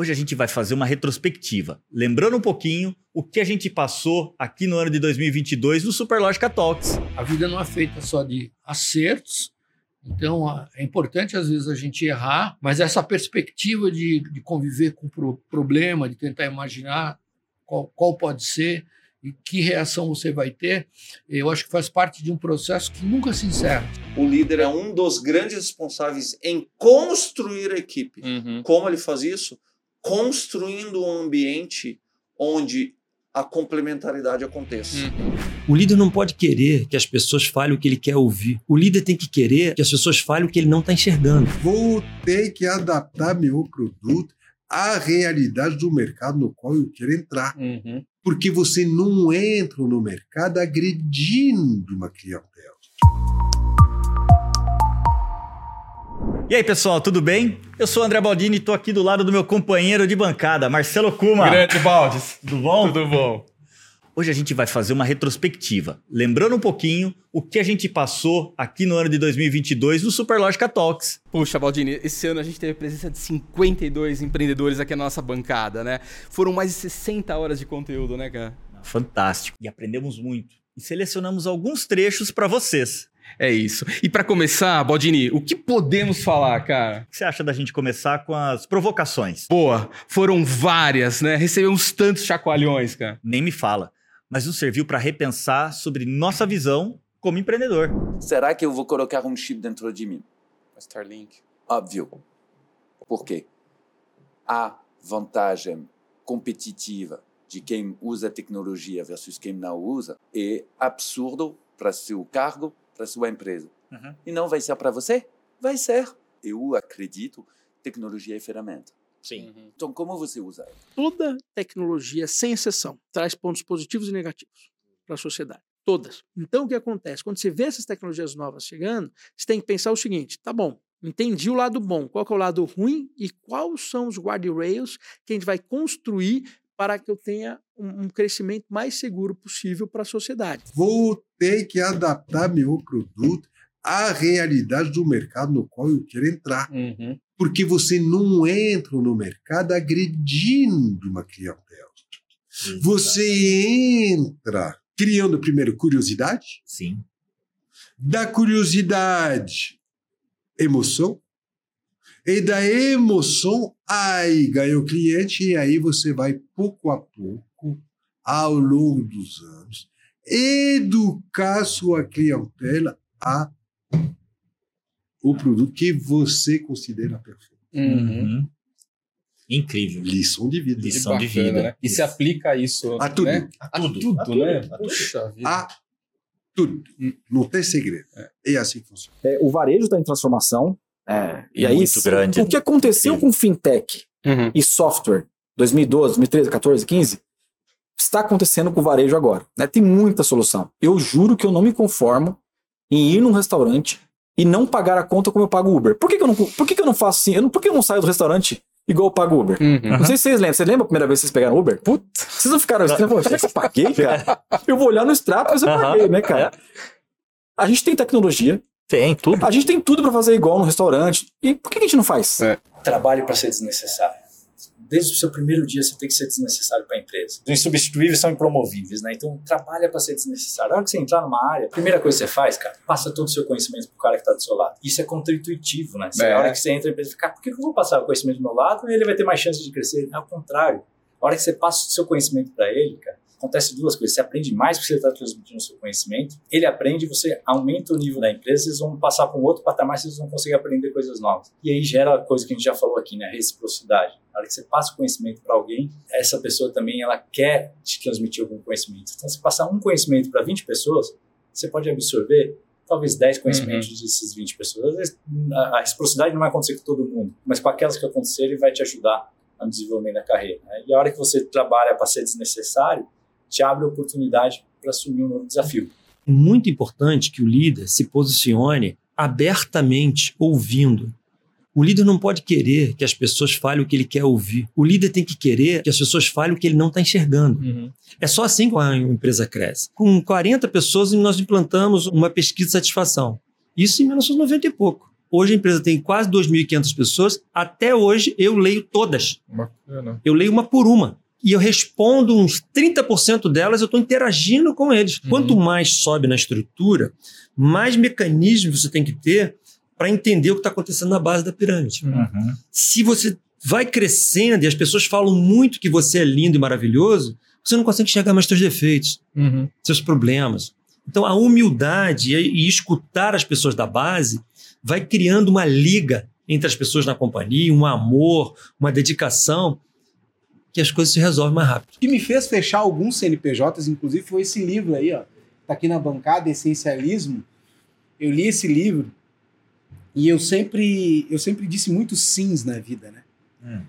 Hoje a gente vai fazer uma retrospectiva, lembrando um pouquinho o que a gente passou aqui no ano de 2022 no Superlógica Talks. A vida não é feita só de acertos, então é importante às vezes a gente errar, mas essa perspectiva de, de conviver com o problema, de tentar imaginar qual, qual pode ser e que reação você vai ter, eu acho que faz parte de um processo que nunca se encerra. O líder é um dos grandes responsáveis em construir a equipe. Uhum. Como ele faz isso? Construindo um ambiente onde a complementaridade aconteça. Uhum. O líder não pode querer que as pessoas falem o que ele quer ouvir. O líder tem que querer que as pessoas falem o que ele não está enxergando. Vou ter que adaptar meu produto à realidade do mercado no qual eu quero entrar. Uhum. Porque você não entra no mercado agredindo uma clientela. E aí, pessoal, tudo bem? Eu sou o André Baldini e estou aqui do lado do meu companheiro de bancada, Marcelo Kuma. Grande Baldes. Tudo bom? Tudo bom. Hoje a gente vai fazer uma retrospectiva, lembrando um pouquinho o que a gente passou aqui no ano de 2022 no Superlógica Talks. Puxa, Baldini, esse ano a gente teve a presença de 52 empreendedores aqui na nossa bancada, né? Foram mais de 60 horas de conteúdo, né, cara? Fantástico. E aprendemos muito. E selecionamos alguns trechos para vocês. É isso. E para começar, Baldini, o que podemos falar, cara? O que você acha da gente começar com as provocações? Boa, foram várias, né? Recebemos tantos chacoalhões, cara. Nem me fala. Mas nos serviu para repensar sobre nossa visão como empreendedor. Será que eu vou colocar um chip dentro de mim? Starlink. Óbvio. Por quê? A vantagem competitiva de quem usa tecnologia versus quem não usa é absurdo para seu cargo, para sua empresa. Uhum. E não vai ser para você? Vai ser. Eu acredito, tecnologia é ferramenta. Sim. Uhum. Então, como você usa Toda tecnologia, sem exceção, traz pontos positivos e negativos para a sociedade. Todas. Então, o que acontece? Quando você vê essas tecnologias novas chegando, você tem que pensar o seguinte: tá bom, entendi o lado bom, qual é o lado ruim e quais são os guardrails que a gente vai construir para que eu tenha um, um crescimento mais seguro possível para a sociedade. Vou ter que adaptar meu produto à realidade do mercado no qual eu quero entrar. Uhum. Porque você não entra no mercado agredindo uma clientela. Você entra criando primeiro curiosidade. Sim. Da curiosidade, emoção e da emoção, aí ganha o cliente, e aí você vai pouco a pouco, ao longo dos anos, educar sua clientela a o produto que você considera perfeito. Uhum. Incrível. Lição de vida. Lição bacana, de vida. Né? E se aplica isso a tudo. Né? A, tudo. a tudo, a tudo, né? A Puxa vida. A tudo. Não tem segredo. É, é assim que funciona. É, o varejo está em transformação. É, e aí, muito grande. o que aconteceu com fintech uhum. e software 2012, 2013, 14, 15 está acontecendo com o varejo agora. Né? Tem muita solução. Eu juro que eu não me conformo em ir num restaurante e não pagar a conta como eu pago Uber. Por que, que eu não, por que, que eu não faço assim? Eu não, por que eu não saio do restaurante igual eu pago Uber? Uhum. Não sei se vocês lembram. Você lembra a primeira vez que vocês pegaram Uber? Putz, vocês não ficaram assim, será que eu paguei, cara? Eu vou olhar no extrato, mas eu paguei, né, cara? A gente tem tecnologia, tem, tudo. A gente tem tudo para fazer igual no restaurante. E por que a gente não faz? É. Trabalhe para ser desnecessário. Desde o seu primeiro dia você tem que ser desnecessário para a empresa. Os insubstituíveis são impromovíveis, né? Então trabalha para ser desnecessário. Na hora que você entrar numa área, a primeira coisa que você faz, cara, passa todo o seu conhecimento pro cara que está do seu lado. Isso é contra-intuitivo, né? É. Na hora que você entra na empresa, fica, por que eu vou passar o conhecimento do meu lado e ele vai ter mais chance de crescer? É o contrário. A hora que você passa o seu conhecimento para ele, cara, acontece duas coisas. Você aprende mais porque você está transmitindo o seu conhecimento. Ele aprende, você aumenta o nível da empresa, vocês vão passar para um outro patamar, vocês vão conseguir aprender coisas novas. E aí gera a coisa que a gente já falou aqui, né? Reciprocidade. Na hora que você passa o conhecimento para alguém, essa pessoa também ela quer te transmitir algum conhecimento. Então, se passar um conhecimento para 20 pessoas, você pode absorver talvez 10 conhecimentos uhum. dessas 20 pessoas. A reciprocidade não vai acontecer com todo mundo, mas com aquelas que acontecerem, vai te ajudar no desenvolvimento da carreira. Né? E a hora que você trabalha para ser desnecessário, te abre a oportunidade para assumir um novo desafio. É muito importante que o líder se posicione abertamente ouvindo. O líder não pode querer que as pessoas falem o que ele quer ouvir. O líder tem que querer que as pessoas falem o que ele não está enxergando. Uhum. É só assim que a empresa cresce. Com 40 pessoas, nós implantamos uma pesquisa de satisfação. Isso em 1990 e pouco. Hoje a empresa tem quase 2.500 pessoas. Até hoje eu leio todas. Bacana. Eu leio uma por uma. E eu respondo uns 30% delas, eu estou interagindo com eles. Uhum. Quanto mais sobe na estrutura, mais mecanismos você tem que ter para entender o que está acontecendo na base da pirâmide. Uhum. Se você vai crescendo e as pessoas falam muito que você é lindo e maravilhoso, você não consegue enxergar mais seus defeitos, Uhum. seus problemas. Então, a humildade e, e escutar as pessoas da base vai criando uma liga entre as pessoas na companhia, um amor, uma dedicação, que as coisas se resolvem mais rápido. O que me fez fechar alguns CNPJs, inclusive, foi esse livro aí, ó. Tá aqui na bancada, Essencialismo. Eu li esse livro e eu sempre, eu sempre disse muito sims na vida, né? Hum.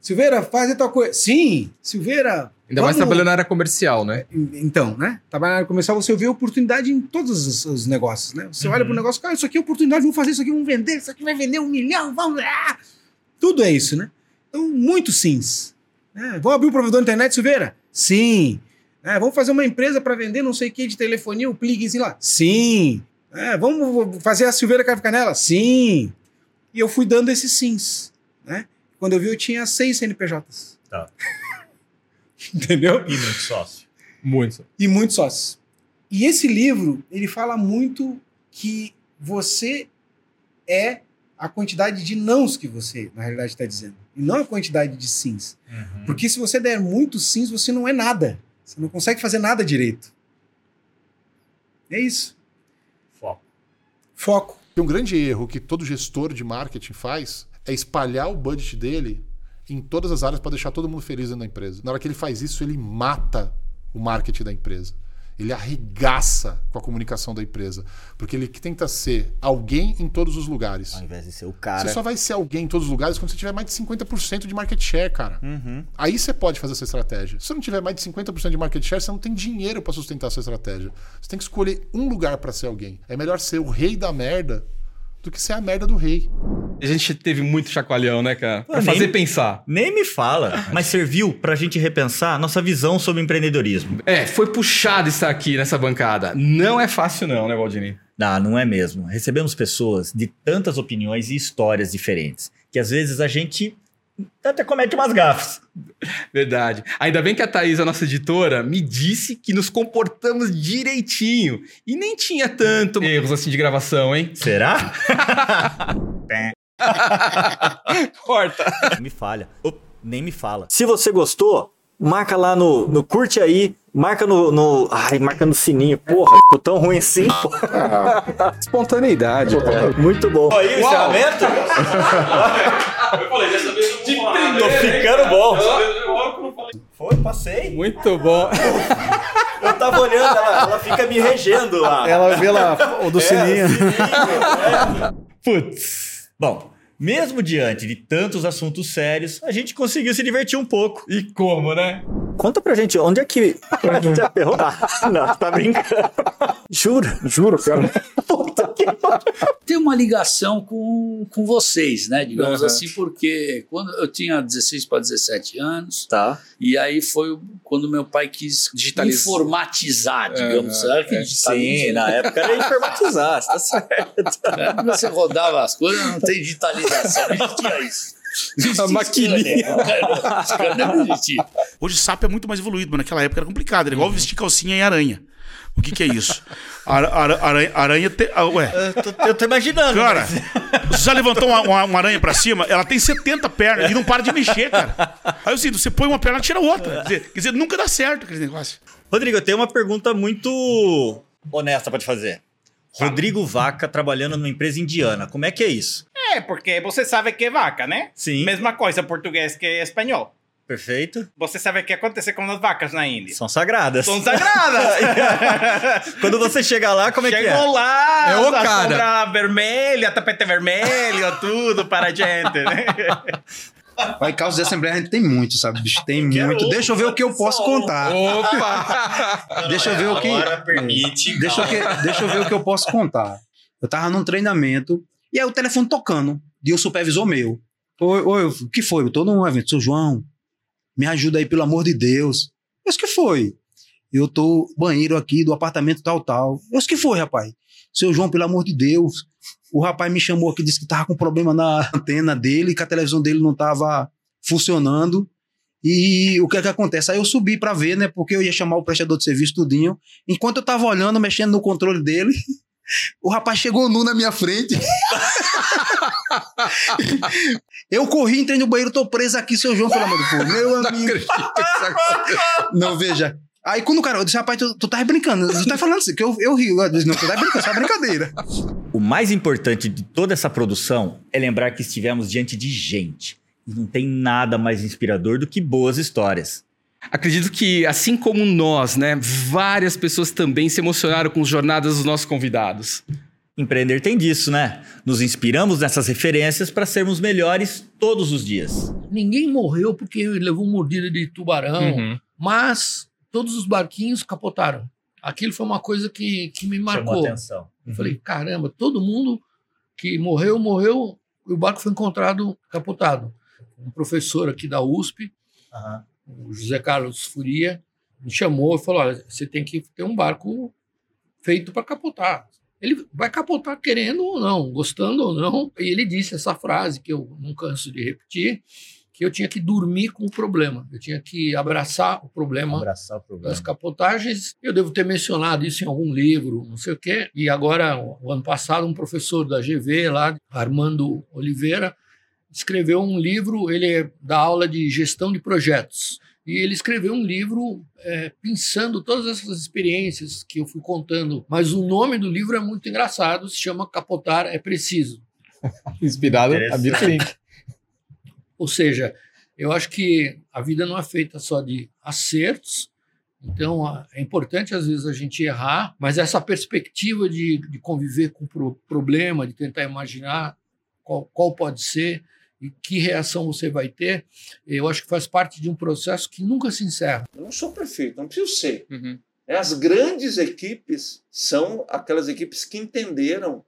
Silveira, faz tal coisa. Sim, Silveira. Ainda mais vamos- trabalhando na área comercial, né? Então, né? Trabalhar na área comercial, você vê oportunidade em todos os, os negócios, né? Você olha Uhum. para o negócio, cara, isso aqui é oportunidade, vamos fazer isso aqui, vamos vender, isso aqui vai vender um milhão, vamos lá. Tudo é isso, né? Então, muito sims. Né? Vamos abrir um provedor de internet, Silveira? Sim. É, vamos fazer uma empresa para vender não sei o que de telefonia, o plugzinho lá? Sim. É, vamos fazer a Silveira Café Canela? Sim. E eu fui dando esses sims, né? Quando eu vi, eu tinha seis CNPJs. Tá. Entendeu? E muito sócio. Muito. e muitos sócios. E esse livro, ele fala muito que você é a quantidade de nãos que você, na realidade, está dizendo. E não a quantidade de sims. Uhum. Porque se você der muitos sims, você não é nada. Você não consegue fazer nada direito. É isso. Foco. Foco. E um grande erro que todo gestor de marketing faz é espalhar o budget dele em todas as áreas para deixar todo mundo feliz dentro da empresa. Na hora que ele faz isso, ele mata o marketing da empresa. Ele arregaça com a comunicação da empresa. Porque ele tenta ser alguém em todos os lugares. Ao invés de ser o cara. Você só vai ser alguém em todos os lugares quando você tiver mais de 50% de market share, cara. Uhum. Aí você pode fazer essa estratégia. Se você não tiver mais de 50% de market share, você não tem dinheiro para sustentar a sua estratégia. Você tem que escolher um lugar para ser alguém. É melhor ser o rei da merda do que ser a merda do rei. A gente teve muito chacoalhão, né, cara? Pra nem- fazer pensar. Nem me fala, mas serviu pra gente repensar nossa visão sobre empreendedorismo. É, foi puxado estar aqui nessa bancada. Não é fácil não, né, Valdini? Não, não é mesmo. Recebemos pessoas de tantas opiniões e histórias diferentes, que às vezes a gente até comete umas gafes. Verdade. Ainda bem que a Thaís, a nossa editora, me disse que nos comportamos direitinho. E nem tinha tanto erros assim de gravação, hein? Será? Corta. me falha. Op, nem me fala. Se você gostou, marca lá no, no curte aí, marca no, no. Ai, marca no sininho. Porra, ficou tão ruim assim. Espontaneidade. Muito bom. Aí, o encerramento? Eu falei, dessa vez eu de Tô ficando bom. Foi, passei. Muito bom. Eu tava olhando, ela, ela fica me regendo lá. Ela vê lá o do É, sininho. Putz. Bom, mesmo diante de tantos assuntos sérios, a gente conseguiu se divertir um pouco. E como, né? Conta pra gente, onde é que. Já perguntar. Não, tá brincando. Juro. Juro, cara. Que Tem uma ligação com, com vocês, né? Digamos Uhum. assim, porque quando eu tinha 16 para 17 anos, Tá. e aí foi quando meu pai quis Digitalizar. informatizar, digamos. Uhum. Sabe que É, Sim, na época era informatizar, você tá certo. né? Você rodava as coisas, não tem digitalização, não existia isso. A maquininha. Não existia. Hoje SAP é muito mais evoluído, mas naquela época era complicado. Era igual vestir calcinha em aranha. O que, que é isso? Ara- ara- aranha, aranha te- ah, ué. Eu tô, eu tô imaginando. Cara, você já levantou uma, uma- uma aranha pra cima, ela tem 70 pernas e não para de mexer, cara. Aí eu sinto, você põe uma perna e tira outra. Quer dizer, quer dizer, nunca dá certo aquele negócio. Rodrigo, eu tenho uma pergunta muito honesta pra te fazer. Rodrigo Vaca trabalhando numa empresa indiana, como é que é isso? É, porque você sabe que é vaca, né? Sim. Mesma coisa português que espanhol. Perfeito. Você sabe o que acontece com as vacas na Índia? São sagradas. São sagradas! Quando você chega lá, como é que Chegou é? lá, É o a cara. sombra vermelha, tapete vermelho, tudo para a gente, né? Vai causa de assembleia a gente tem muito, sabe? Bicho, tem muito. Deixa eu ver o que eu posso contar. Opa! Deixa eu ver o que. permite. Deixa eu, que- deixa eu ver o que eu posso contar. Eu tava num treinamento e aí o telefone tocando de um supervisor meu. Oi, oi, o que foi? Eu tô num evento. Seu João, me ajuda aí, pelo amor de Deus. Eu disse, que foi? Eu tô banheiro aqui do apartamento tal, tal. Eu disse, que foi, rapaz? Seu João, pelo amor de Deus, O rapaz me chamou aqui, disse que tava com problema na antena dele, que a televisão dele não tava funcionando. E o que é que acontece? Aí eu subi para ver, né? Porque eu ia chamar o prestador de serviço tudinho. Enquanto eu tava olhando, mexendo no controle dele, o rapaz chegou nu na minha frente. eu corri, entrei no banheiro, tô preso aqui, seu João, pelo amor de Deus. Meu amigo. Não, veja. Aí quando o cara, eu disse, rapaz, tu, tu tá brincando, tu tá falando assim, que eu, eu rio. Eu disse, não, tu tá brincando, só brincadeira. O mais importante de toda essa produção é lembrar que estivemos diante de gente. E não tem nada mais inspirador do que boas histórias. Acredito que, assim como nós, né, várias pessoas também se emocionaram com as jornadas dos nossos convidados. Empreender tem disso, né? Nos inspiramos nessas referências para sermos melhores todos os dias. Ninguém morreu porque levou mordida de tubarão, uhum. mas todos os barquinhos capotaram. Aquilo foi uma coisa que, que me marcou. Chamou atenção. Uhum. Eu falei, caramba, todo mundo que morreu, morreu, e o barco foi encontrado capotado. Um professor aqui da USP, uhum. o José Carlos Furia, me chamou e falou: olha, você tem que ter um barco feito para capotar. Ele vai capotar querendo ou não, gostando ou não. E ele disse essa frase que eu não canso de repetir, que eu tinha que dormir com o problema. Eu tinha que abraçar o problema, abraçar o problema. das capotagens. Eu devo ter mencionado isso em algum livro, não sei o quê. E agora, o ano passado, um professor da GV lá, Armando Oliveira, escreveu um livro, ele é da aula de gestão de projetos. E ele escreveu um livro é, pensando todas essas experiências que eu fui contando. Mas o nome do livro é muito engraçado, se chama Capotar é Preciso. Inspirado a Bill Ou seja, eu acho que a vida não é feita só de acertos, então é importante às vezes a gente errar, mas essa perspectiva de, de conviver com o problema, de tentar imaginar qual, qual pode ser, e que reação você vai ter, eu acho que faz parte de um processo que nunca se encerra. Eu não sou perfeito, não preciso ser. Uhum. As grandes equipes são aquelas equipes que entenderam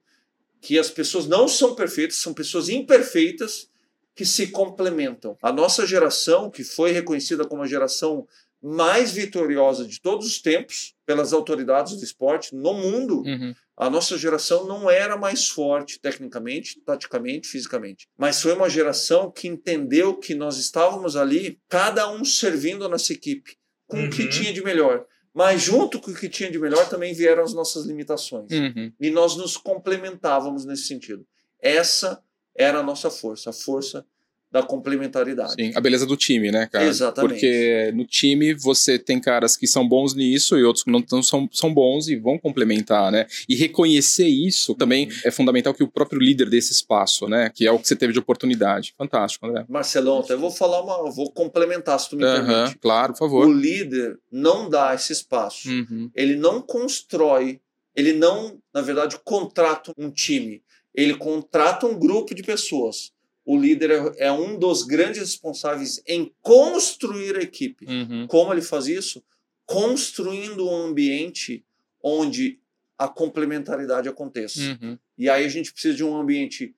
que as pessoas não são perfeitas, são pessoas imperfeitas que se complementam. A nossa geração, que foi reconhecida como a geração mais vitoriosa de todos os tempos pelas autoridades do esporte no mundo, uhum. A nossa geração não era mais forte tecnicamente, taticamente, fisicamente, mas foi uma geração que entendeu que nós estávamos ali, cada um servindo a nossa equipe, com uhum. o que uhum. tinha de melhor. Mas junto com o que tinha de melhor também vieram as nossas limitações. Uhum. E nós nos complementávamos nesse sentido. Essa era a nossa força, a força da complementaridade. Sim, a beleza do time, né, cara? Exatamente. Porque no time você tem caras que são bons nisso e outros que não tão, são, são bons e vão complementar, né? E reconhecer isso também é fundamental que o próprio líder desse espaço, né? Que é o que você teve de oportunidade. Fantástico, André. Marcelão, eu vou falar uma. vou complementar, se tu me uhum, permite. Claro, por favor. O líder não dá esse espaço. Uhum. Ele não constrói, ele não, na verdade, contrata um time. Ele contrata um grupo de pessoas o líder é, é um dos grandes responsáveis em construir a equipe. Uhum. Como ele faz isso? Construindo um ambiente onde a complementaridade aconteça. Uhum. E aí a gente precisa de um ambiente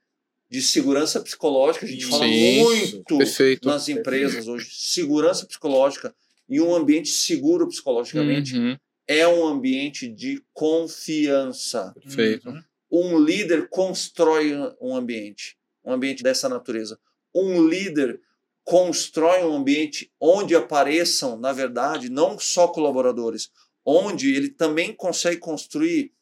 de segurança psicológica. A gente Sim. fala muito Perfeito. nas empresas hoje. Segurança psicológica e um ambiente seguro psicologicamente uhum. é um ambiente de confiança. Perfeito. Um líder constrói um ambiente um ambiente dessa natureza. Um líder constrói um ambiente onde apareçam, na verdade, não só colaboradores, onde ele também consegue construir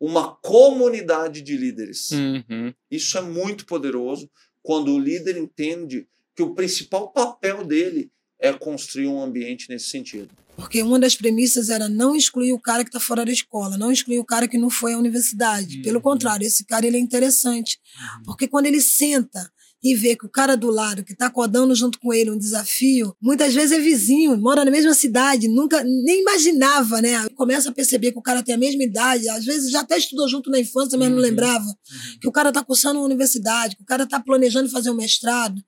uma comunidade de líderes. Uhum. Isso é muito poderoso quando o líder entende que o principal papel dele é construir um ambiente nesse sentido. Porque uma das premissas era não excluir o cara que está fora da escola, não excluir o cara que não foi à universidade. Uhum. Pelo contrário, esse cara ele é interessante. Uhum. Porque quando ele senta e vê que o cara do lado, que está acordando junto com ele um desafio, muitas vezes é vizinho, mora na mesma cidade, nunca nem imaginava, né? Começa a perceber que o cara tem a mesma idade, às vezes já até estudou junto na infância, mas uhum. não lembrava. Uhum. Que o cara está cursando uma universidade, que o cara está planejando fazer um mestrado.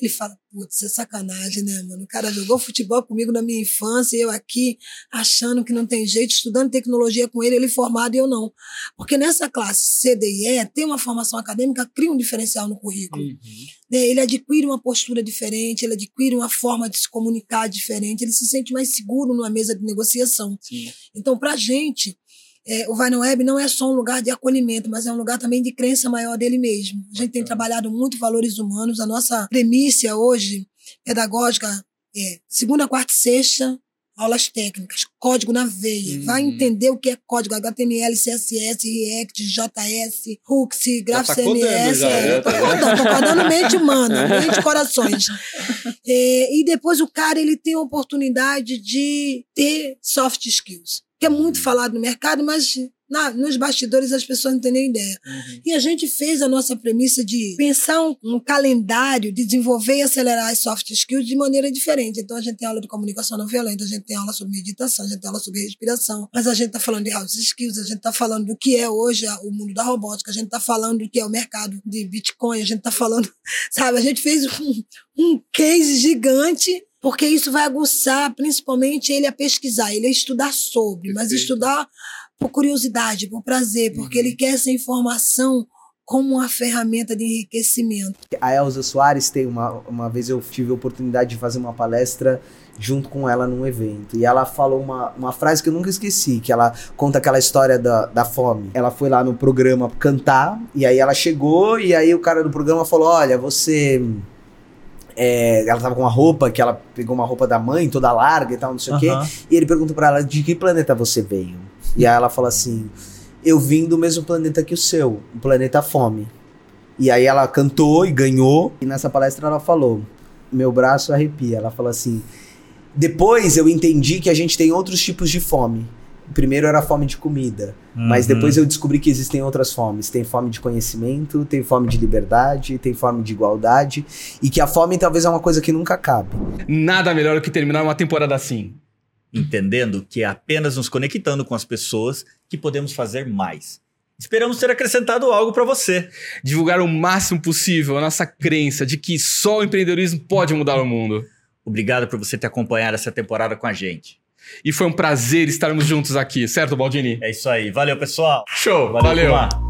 Ele fala, putz, é sacanagem, né, mano? O cara jogou futebol comigo na minha infância e eu aqui achando que não tem jeito, estudando tecnologia com ele, ele formado e eu não. Porque nessa classe C, D e E, tem uma formação acadêmica, cria um diferencial no currículo. Uhum. Né? Ele adquire uma postura diferente, ele adquire uma forma de se comunicar diferente, ele se sente mais seguro numa mesa de negociação. Sim. Então, para a gente, é, o Vai no Web não é só um lugar de acolhimento, mas é um lugar também de crença maior dele mesmo. A gente tem trabalhado muito valores humanos. A nossa premissa hoje, pedagógica, é segunda, quarta e sexta, aulas técnicas, código na veia. Uhum. Vai entender o que é código HTML, CSS, React, JS, Hooks, Graph tá codando CMS. já, é, Tá codando, tô codando mente humana, mente corações. É, e depois o cara ele tem a oportunidade de ter soft skills, que é muito falado no mercado, mas na- nos bastidores as pessoas não têm nem ideia. E a gente fez a nossa premissa de pensar um, um calendário de desenvolver e acelerar as soft skills de maneira diferente. Então a gente tem aula de comunicação não violenta, a gente tem aula sobre meditação, a gente tem aula sobre respiração, mas a gente está falando de hard skills, a gente está falando do que é hoje o mundo da robótica, a gente está falando do que é o mercado de Bitcoin, a gente está falando, sabe, a gente fez um, um case gigante porque isso vai aguçar principalmente ele a pesquisar, ele a estudar sobre, mas estudar por curiosidade, por prazer, porque ele quer essa informação como uma ferramenta de enriquecimento. A Elza Soares tem uma, uma vez eu tive a oportunidade de fazer uma palestra junto com ela num evento. E ela falou uma, uma frase que eu nunca esqueci, que ela conta aquela história da, da fome. Ela foi lá no programa cantar, e aí ela chegou, e aí o cara do programa falou: Olha, você. É, ela tava com uma roupa que ela pegou uma roupa da mãe, toda larga e tal, não sei o quê. E ele perguntou pra ela: De que planeta você veio? E aí ela fala assim: Eu vim do mesmo planeta que o seu, o planeta Fome. E aí ela cantou e ganhou. E nessa palestra ela falou: Meu braço arrepia. Ela falou assim: Depois eu entendi que a gente tem outros tipos de fome. Primeiro era a fome de comida, mas Uhum. depois eu descobri que existem outras fomes. Tem fome de conhecimento, tem fome de liberdade, tem fome de igualdade, e que a fome talvez é uma coisa que nunca acabe. Nada melhor do que terminar uma temporada assim. Entendendo que é apenas nos conectando com as pessoas que podemos fazer mais. Esperamos ter acrescentado algo para você. Divulgar o máximo possível a nossa crença de que só o empreendedorismo pode mudar o mundo. Obrigado por você ter acompanhado essa temporada com a gente. E foi um prazer estarmos juntos aqui, certo, Baldini? É isso aí. Valeu, pessoal. Show, Valeu, valeu.